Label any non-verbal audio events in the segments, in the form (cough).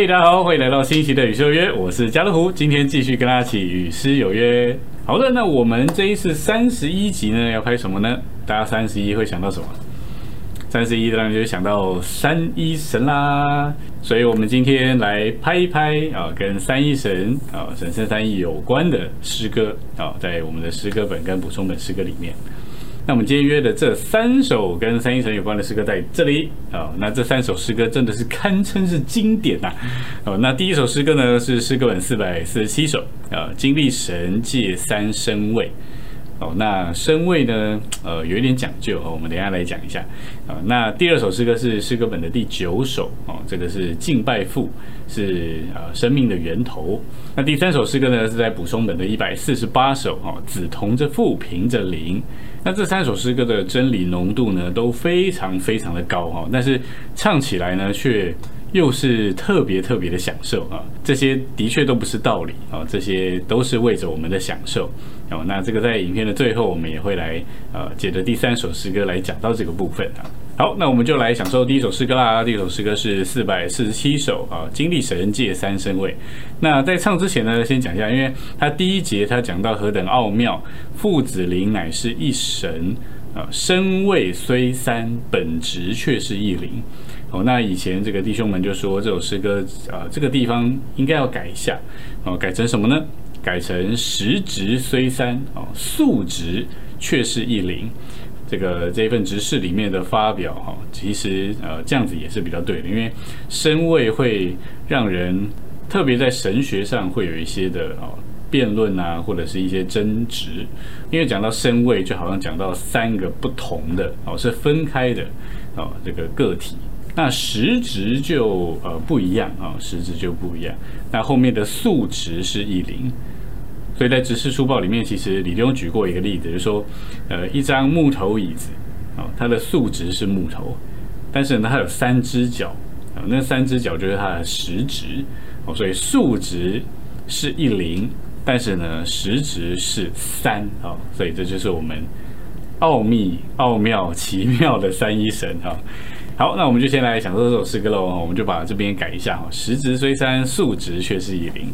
嘿，大家好，欢迎来到新一期的与诗有约，我是家乐福，今天继续跟大家一起与诗有约。好的，那我们这一次三十一集呢，要拍什么呢？大家三十一会想到什么？三十一当然就想到三一神啦，所以我们今天来拍一拍啊，跟三一神啊、神圣三一有关的诗歌啊，在我们的诗歌本跟补充本诗歌里面。那我们今天约的这三首跟三一神有关的诗歌在这里啊、那这三首诗歌真的是堪称是经典呐、哦，那第一首诗歌呢是诗歌本四百四十七首啊，经历神界三生位。哦，那声位呢？呃，有一点讲究哦，我们等下来讲一下。啊、那第二首诗歌是诗歌本的第九首哦，这个是敬拜父，是呃生命的源头。那第三首诗歌呢是在补充本的一百四十八首哦，子同着父，凭着灵。那这三首诗歌的真理浓度呢都非常非常的高哈、但是唱起来呢却又是特别特别的享受啊！这些的确都不是道理啊，这些都是为着我们的享受哦。那这个在影片的最后，我们也会来呃，接着第三首诗歌来讲到这个部分啊。好，那我们就来享受第一首诗歌啦。第一首诗歌是四百四十七首啊，经历神界三生位。那在唱之前呢，先讲一下，因为它第一节它讲到何等奥妙，父子灵乃是一神啊，身位虽三，本质却是一灵。哦，那以前这个弟兄们就说这首诗歌啊、这个地方应该要改一下哦，改成什么呢？改成实质虽三哦，素质却是一灵。这个这一份执事里面的发表哈，其实呃这样子也是比较对的，因为身位会让人特别在神学上会有一些的哦辩论啊，或者是一些争执，因为讲到身位，就好像讲到三个不同的哦，是分开的哦这个个体。那实质就呃不一样啊、实质就不一样。那后面的素质是一零，所以在执事书报里面，其实李东举过一个例子，就是说，呃，一张木头椅子，哦，它的素质是木头，但是呢，它有三只脚，啊、那三只脚就是它的实质，哦，所以素质是一零，但是呢，实质是三，哦，所以这就是我们奥秘、奥妙、奇妙的三一神哈。好，那我们就先来享受这首诗歌喽。我们就把这边改一下哈，实质虽三，素质却是一零。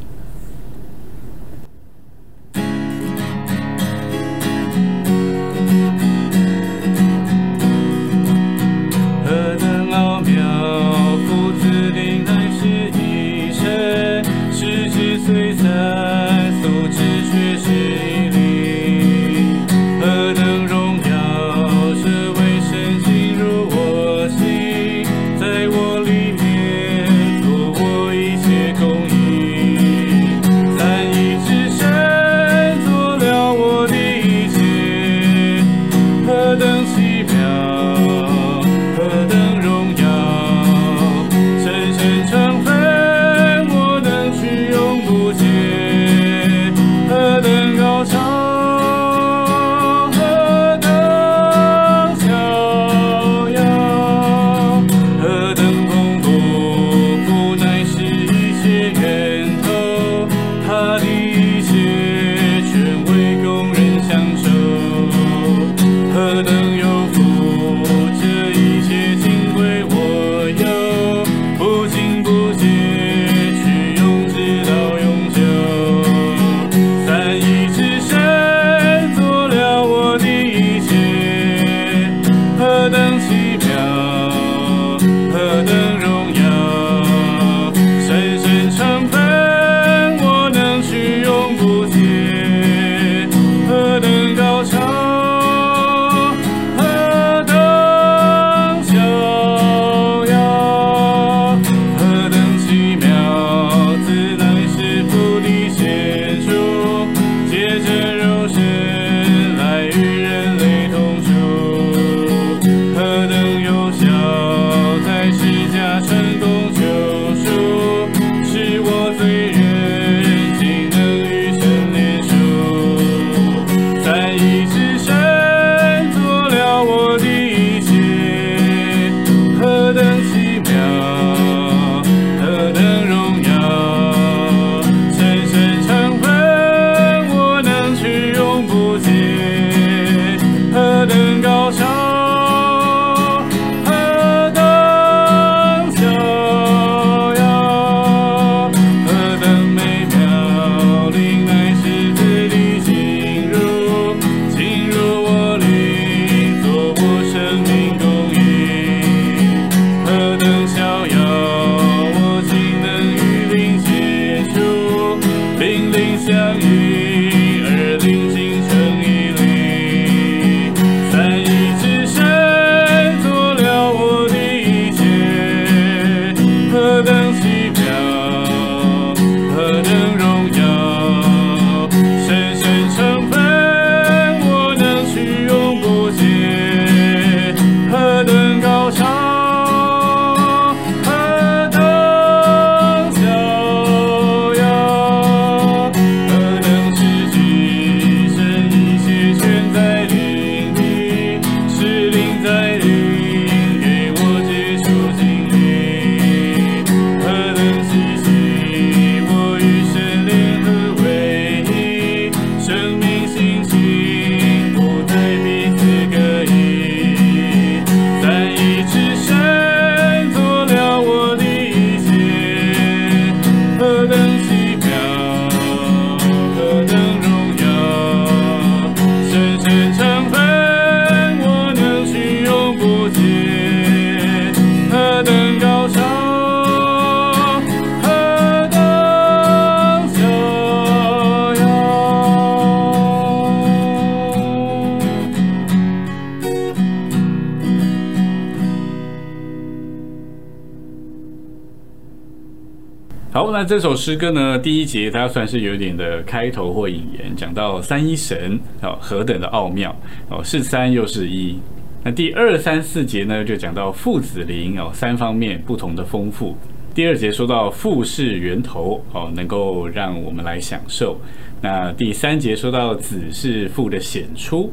这首诗歌呢，第一节它算是有点的开头或引言，讲到三一神哦何等的奥妙哦，是三又是一。那第二三四节呢，就讲到父子灵哦三方面不同的丰富。第二节说到父是源头哦，能够让我们来享受。那第三节说到子是父的显出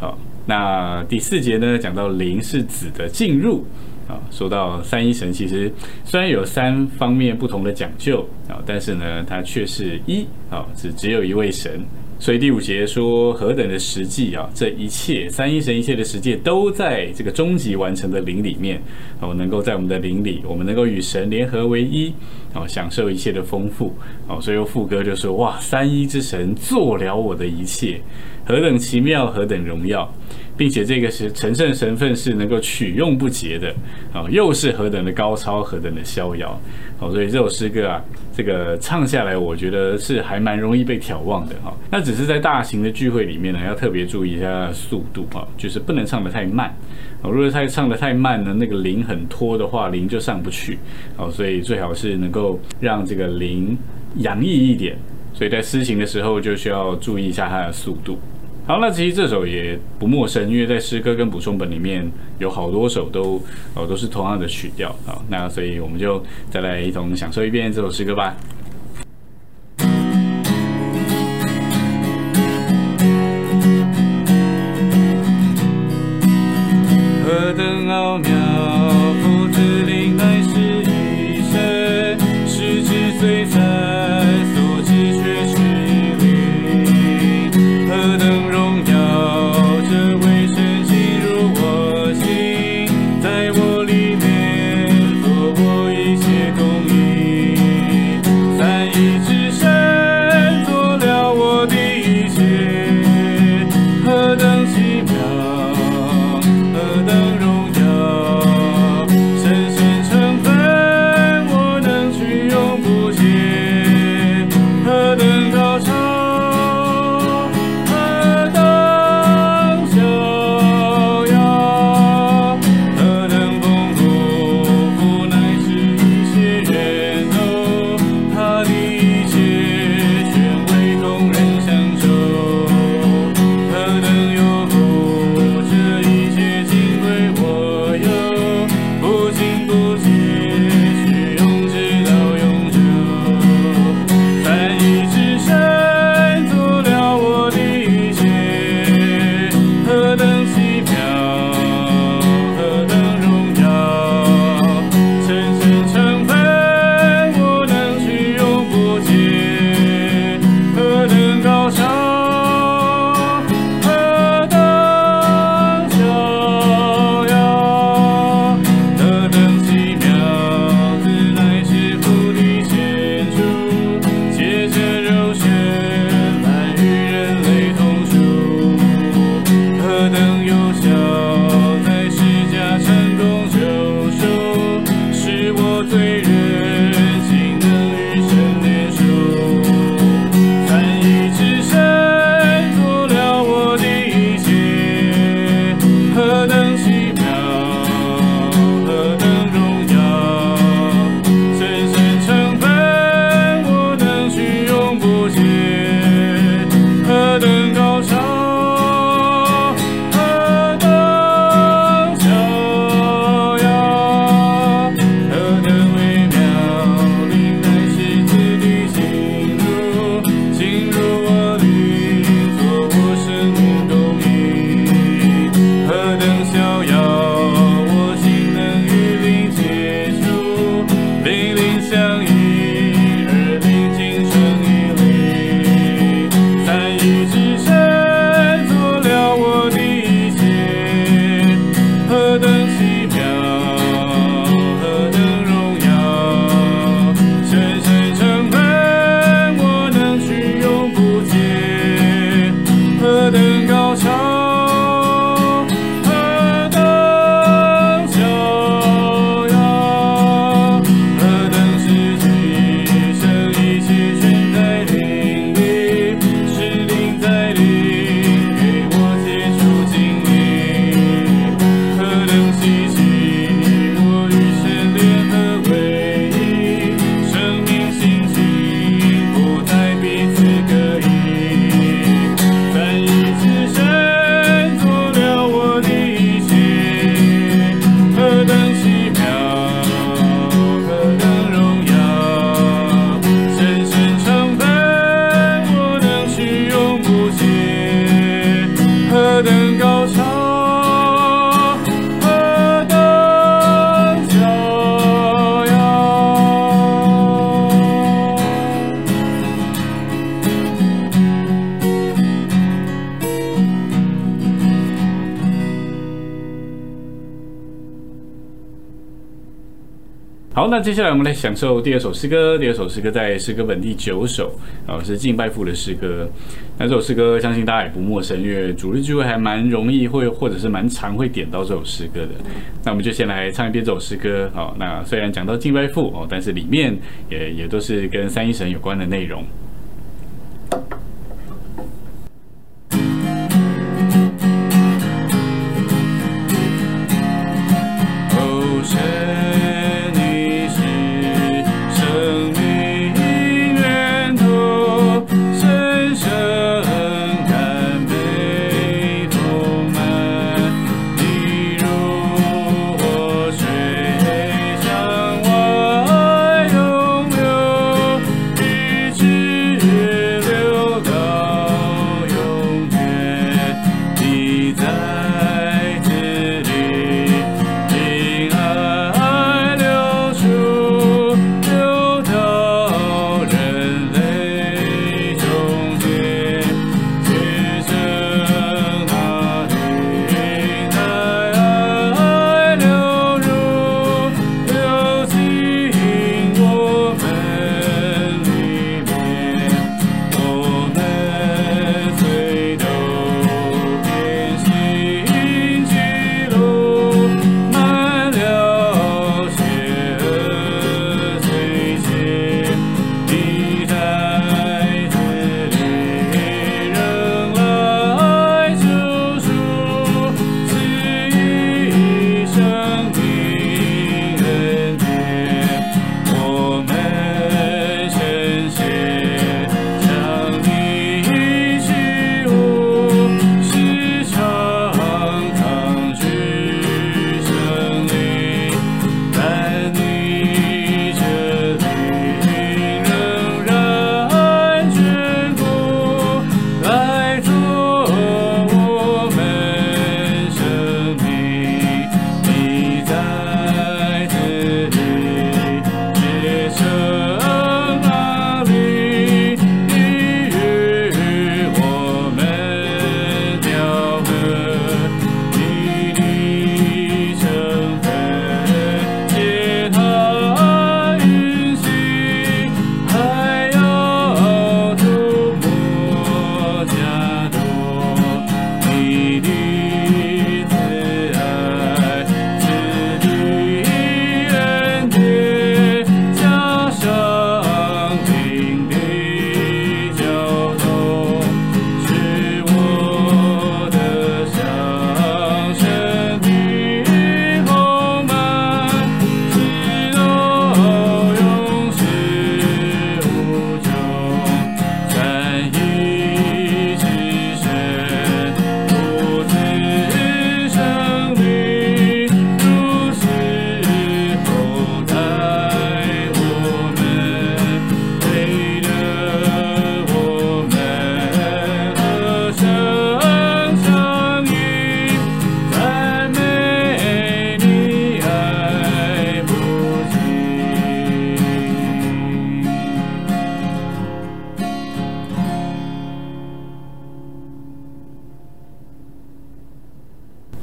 哦，那第四节呢讲到灵是子的进入。啊，说到三一神，其实虽然有三方面不同的讲究啊，但是呢，它却是一啊，只只有一位神。所以第五节说何等的实际啊，这一切三一神一切的实际都在这个终极完成的灵里面啊，能够在我们的灵里，我们能够与神联合为一啊，享受一切的丰富啊。所以副歌就说哇，三一之神做了我的一切，何等奇妙，何等荣耀。并且这个是神圣神分是能够取用不竭的啊，又是何等的高超，何等的逍遥哦，所以这首诗歌啊，这个唱下来，我觉得是还蛮容易被眺望的哈。那只是在大型的聚会里面呢，要特别注意一下速度哈，就是不能唱得太慢哦。如果太唱得太慢呢，那个铃很拖的话，铃就上不去哦。所以最好是能够让这个铃洋溢一点，所以在施行的时候就需要注意一下它的速度。好，那其实这首也不陌生，因为在诗歌跟补充本里面有好多首都呃都是同样的曲调啊，那所以我们就再来一同享受一遍这首诗歌吧。那接下来我们来享受第二首诗歌。第二首诗歌在诗歌本第九首，哦，是敬拜父的诗歌。那这首诗歌相信大家也不陌生，因为主日聚会还蛮容易会或者是蛮常会点到这首诗歌的。那我们就先来唱一遍这首诗歌。好，那虽然讲到敬拜父哦，但是里面也也都是跟三一神有关的内容。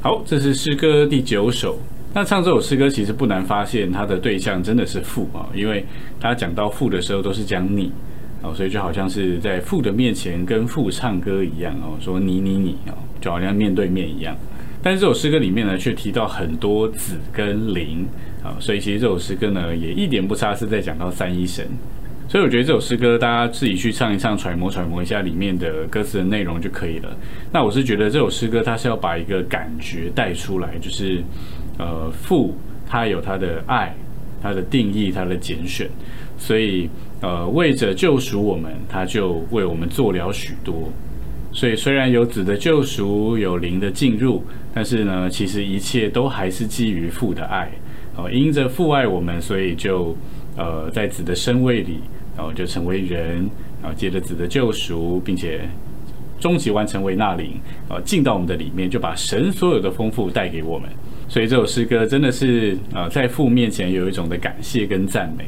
好这是诗歌第九首。那唱这首诗歌其实不难发现，它的对象真的是父啊，因为他讲到父的时候都是讲你哦，所以就好像是在父的面前跟父唱歌一样哦，说你你你哦，就好像面对面一样。但是这首诗歌里面呢，却提到很多子跟灵啊，所以其实这首诗歌呢，也一点不差是在讲到三一神。所以我觉得这首诗歌，大家自己去唱一唱，揣摩揣摩一下里面的歌词的内容就可以了。那我是觉得这首诗歌，它是要把一个感觉带出来，就是呃，父他有他的爱，他的定义，他的拣选，所以呃，为着救赎我们，他就为我们做了许多。所以虽然有子的救赎，有灵的进入，但是呢，其实一切都还是基于父的爱。哦，因着父爱我们，所以就呃，在子的身位里。然后就成为人，然后接着子的救赎，并且终极完成为那灵，啊，进到我们的里面，就把神所有的丰富带给我们。所以这首诗歌真的是啊，在父面前有一种的感谢跟赞美，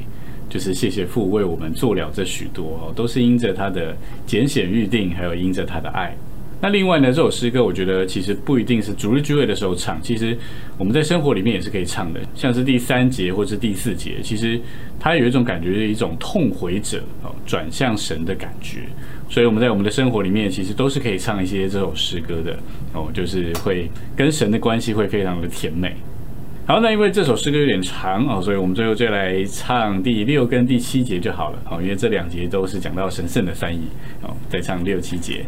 就是谢谢父为我们做了这许多，都是因着他的拣选预定，还有因着他的爱。那另外呢，这首诗歌我觉得其实不一定是主日聚会的时候唱，其实我们在生活里面也是可以唱的，像是第三节或是第四节，其实它有一种感觉，是一种痛悔者哦转向神的感觉，所以我们在我们的生活里面其实都是可以唱一些这首诗歌的哦，就是会跟神的关系会非常的甜美。好，那因为这首诗歌有点长哦，所以我们最后就来唱第六跟第七节就好了哦，因为这两节都是讲到神圣的三义哦，再唱六七节。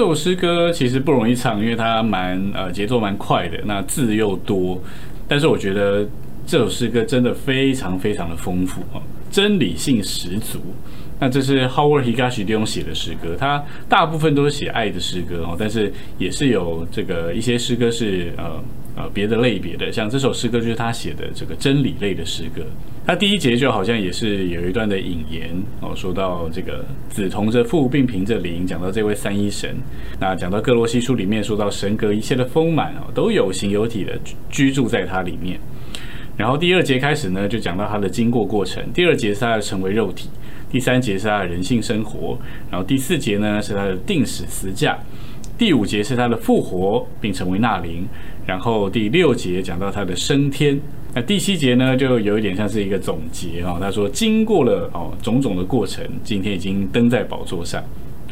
这首诗歌其实不容易唱，因为它蛮呃节奏蛮快的，那字又多，但是我觉得这首诗歌真的非常非常的丰富啊，真理性十足。那这是 Howard Higashi 利用写的诗歌，他大部分都是写爱的诗歌哦，但是也是有这个一些诗歌是呃呃别的类别的，像这首诗歌就是他写的这个真理类的诗歌。他第一节就好像也是有一段的引言哦，说到这个子同着父，并凭着灵，讲到这位三一神。那讲到各罗西书里面说到神格一切的丰满哦，都有形有体的居住在它里面。然后第二节开始呢，就讲到他的经过过程。第二节是他的成为肉体。第三节是他的人性生活，然后第四节呢是他的定死死架，第五节是他的复活并成为纳灵，然后第六节讲到他的升天，那第七节呢就有一点像是一个总结哦，他说经过了哦种种的过程，今天已经登在宝座上。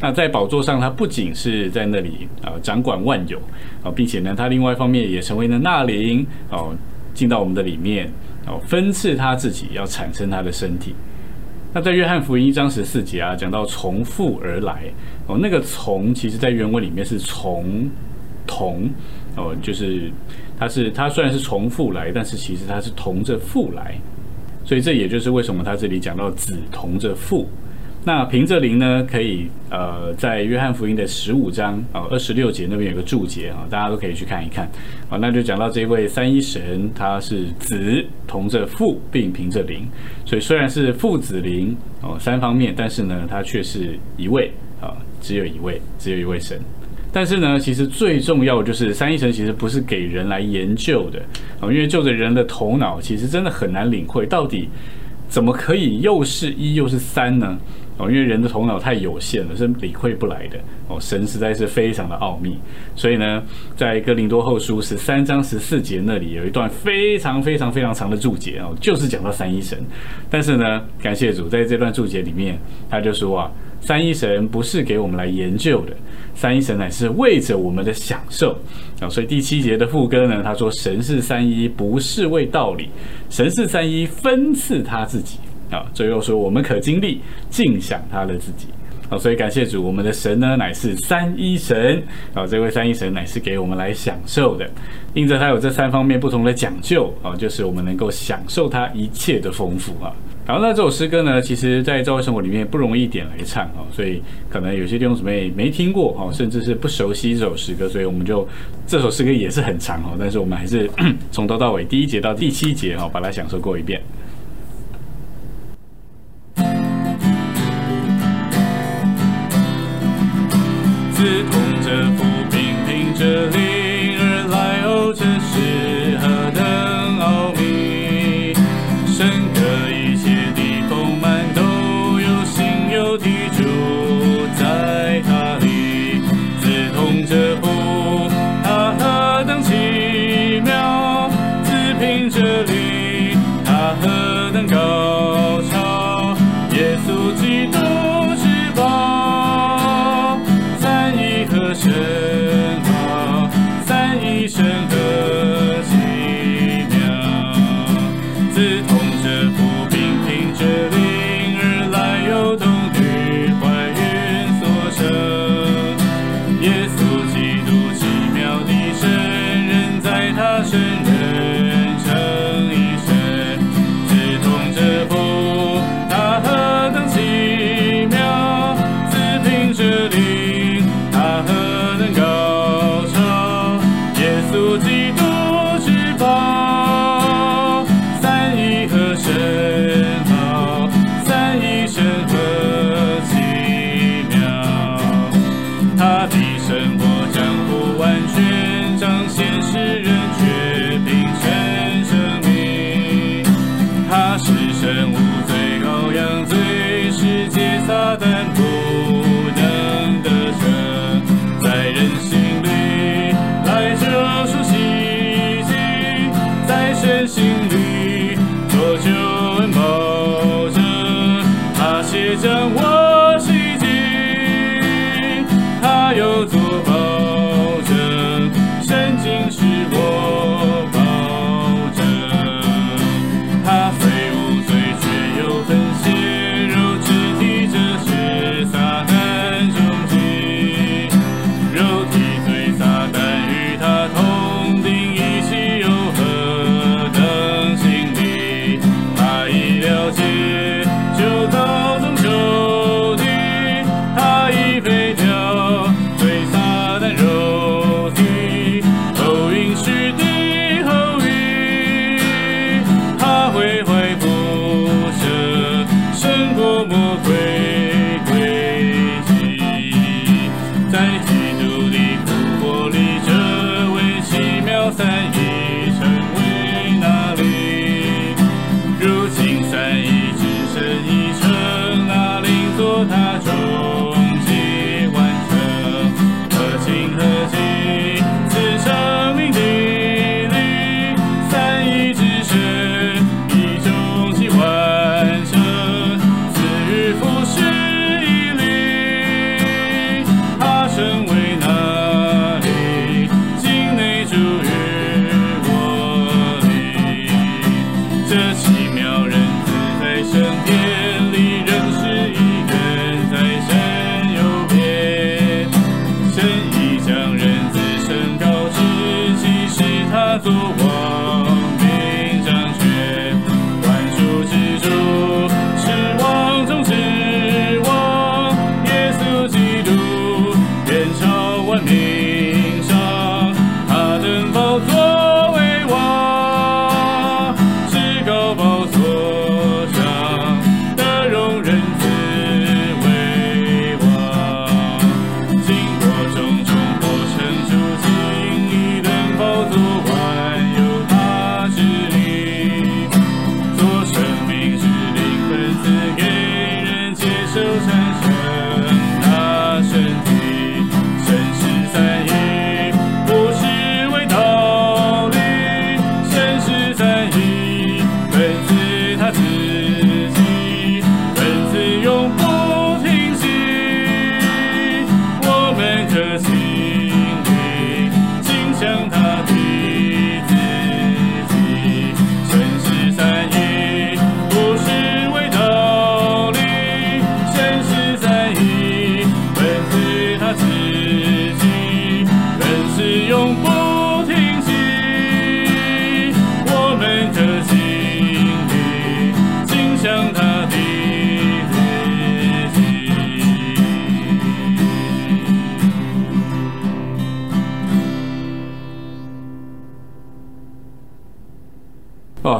那在宝座上，他不仅是在那里啊掌管万有啊，并且呢他另外一方面也成为了纳灵哦，进到我们的里面哦，分赐他自己要产生他的身体。那在约翰福音一章十四节啊，讲到从父而来哦，那个从其实在原文里面是从同哦，就是它是它虽然是从父来，但是其实它是同着父来，所以这也就是为什么他这里讲到子同着父。那凭着灵呢，可以呃，在约翰福音的十五章啊二十六节那边有个注解啊，大家都可以去看一看啊。那就讲到这位三一神，他是子同着父，并凭着灵，所以虽然是父子灵哦三方面，但是呢，他却是一位啊，只有一位，只有一位神。但是呢，其实最重要的就是三一神其实不是给人来研究的啊，因为就着人的头脑，其实真的很难领会到底怎么可以又是一又是三呢？哦，因为人的头脑太有限了，是理会不来的。哦，神实在是非常的奥秘，所以呢，在哥林多后书十三章十四节那里有一段非常非常非常长的注解哦，就是讲到三一神。但是呢，感谢主，在这段注解里面，他就说啊，三一神不是给我们来研究的，三一神乃是为着我们的享受啊。所以第七节的副歌呢，他说神是三一，不是为道理，神是三一，分赐他自己。啊，最后说我们可经历尽享他的自己，好，所以感谢主，我们的神呢乃是三一神，啊，这位三一神乃是给我们来享受的，因着他有这三方面不同的讲究，啊，就是我们能够享受他一切的丰富啊。然后那这首诗歌呢，其实在教会生活里面不容易点来唱哦，所以可能有些弟兄姊妹没听过哦，甚至是不熟悉这首诗歌，所以我们就这首诗歌也是很长哦，但是我们还是 (clears throat) 从头到尾第一节到第七节哈，把它享受过一遍。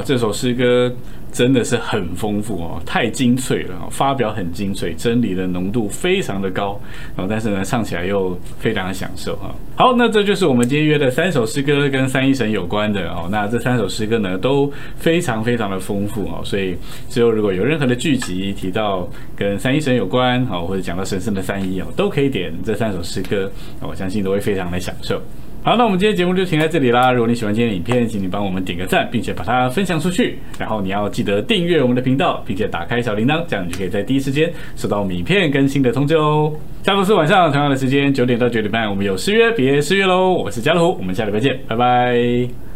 这首诗歌真的是很丰富哦，太精粹了、发表很精粹，真理的浓度非常的高，然、后但是呢，唱起来又非常的享受哈、好，那这就是我们今天约的三首诗歌跟三一神有关的哦。那这三首诗歌呢都非常非常的丰富哦，所以之后如果有任何的剧集提到跟三一神有关哦，或者讲到神圣的三一哦，都可以点这三首诗歌，我相信都会非常的享受。好，那我们今天节目就停在这里啦。如果你喜欢今天的影片，请你帮我们点个赞，并且把它分享出去。然后你要记得订阅我们的频道，并且打开小铃铛，这样你就可以在第一时间收到我们影片更新的通知哦。下周四晚上同样的时间九点到九点半，我们有失约，别失约喽。我是家乐虎，我们下礼拜见，拜拜。